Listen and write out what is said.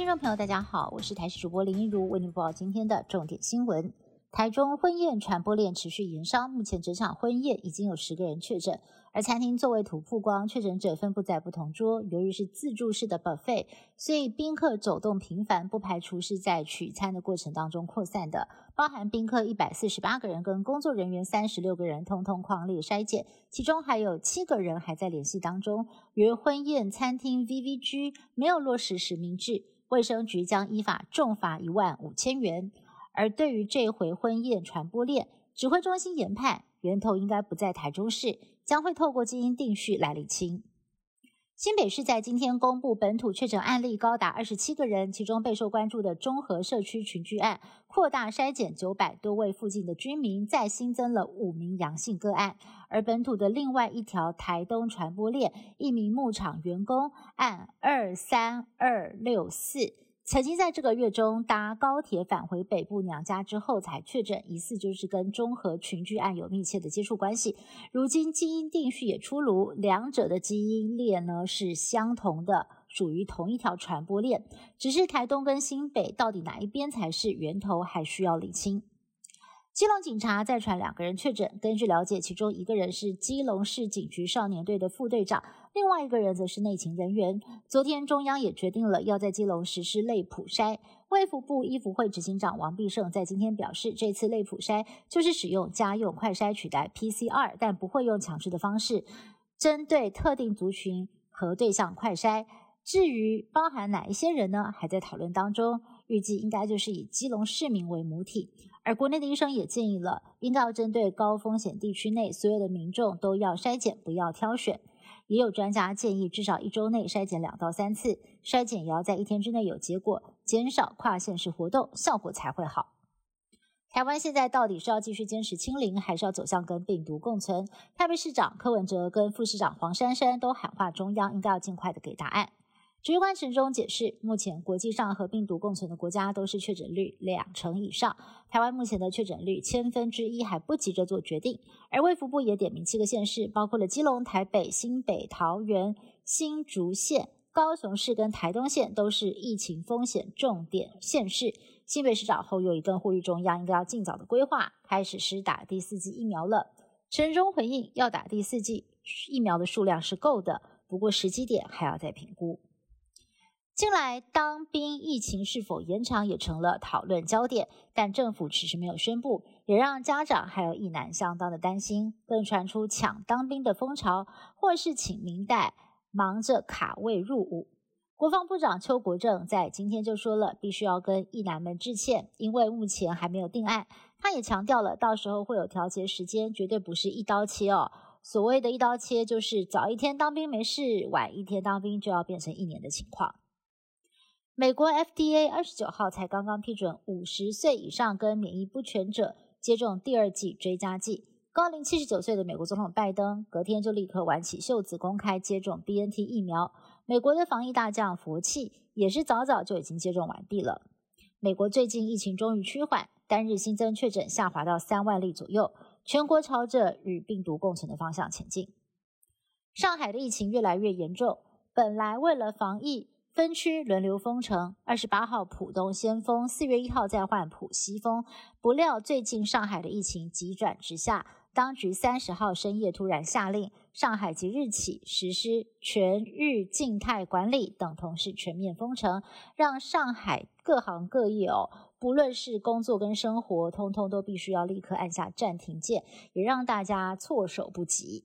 听众朋友，大家好，我是台视主播林一如，为您播报今天的重点新闻。台中婚宴传播链持续延烧，目前整场婚宴已经有十个人确诊，而餐厅座位图曝光，确诊者分布在不同桌。由于是自助式的 buffet，所以宾客走动频繁，不排除是在取餐的过程当中扩散的。包含宾客一百四十八个人跟工作人员三十六个人，通通框列筛检，其中还有七个人还在联系当中。由于婚宴餐厅 VVG 没有落实实名制，卫生局将依法重罚一万五千元。而对于这回婚宴传播链，指挥中心研判源头应该不在台中市，将会透过基因定序来理清。新北市在今天公布本土确诊案例高达二十七个人，其中备受关注的中和社区群聚案扩大筛检九百多位附近的居民，再新增了五名阳性个案。而本土的另外一条台东传播链，一名牧场员工案二三二六四。曾经在这个月中搭高铁返回北部娘家之后才确诊，疑似就是跟中和群聚案有密切的接触关系。如今基因定序也出炉，两者的基因链呢是相同的，属于同一条传播链，只是台东跟新北到底哪一边才是源头，还需要理清。基隆警察再传两个人确诊，根据了解，其中一个人是基隆市警局少年队的副队长，另外一个人则是内勤人员。昨天中央也决定了要在基隆实施类普筛。卫福部医福会执行长王必胜在今天表示，这次类普筛就是使用家用快筛取代 PCR，但不会用强制的方式，针对特定族群和对象快筛。至于包含哪一些人呢？还在讨论当中，预计应该就是以基隆市民为母体。而国内的医生也建议了，应该要针对高风险地区内所有的民众都要筛检，不要挑选。也有专家建议，至少一周内筛检两到三次，筛检也要在一天之内有结果，减少跨县市活动，效果才会好。台湾现在到底是要继续坚持清零，还是要走向跟病毒共存？台北市长柯文哲跟副市长黄珊珊都喊话中央，应该要尽快的给答案。指挥官陈忠解释，目前国际上和病毒共存的国家都是确诊率两成以上，台湾目前的确诊率千分之一还不急着做决定。而卫福部也点名七个县市，包括了基隆、台北、新北、桃园、新竹县、高雄市跟台东县，都是疫情风险重点县市。新北市长侯友宜更呼吁中央应该要尽早的规划，开始施打第四剂疫苗了。陈忠回应，要打第四剂疫苗的数量是够的，不过时机点还要再评估。近来当兵疫情是否延长也成了讨论焦点，但政府迟迟没有宣布，也让家长还有一男相当的担心。更传出抢当兵的风潮，或是请明代忙着卡位入伍。国防部长邱国正在今天就说了，必须要跟一男们致歉，因为目前还没有定案。他也强调了，到时候会有调节时间，绝对不是一刀切哦。所谓的一刀切，就是早一天当兵没事，晚一天当兵就要变成一年的情况。美国 FDA 二十九号才刚刚批准五十岁以上跟免疫不全者接种第二剂追加剂。高龄七十九岁的美国总统拜登隔天就立刻挽起袖子公开接种 BNT 疫苗。美国的防疫大将佛气也是早早就已经接种完毕了。美国最近疫情终于趋缓，单日新增确诊下滑到三万例左右，全国朝着与病毒共存的方向前进。上海的疫情越来越严重，本来为了防疫。分区轮流封城，二十八号浦东先封，四月一号再换浦西封。不料最近上海的疫情急转直下，当局三十号深夜突然下令，上海即日起实施全日静态管理，等同是全面封城，让上海各行各业哦，不论是工作跟生活，通通都必须要立刻按下暂停键，也让大家措手不及。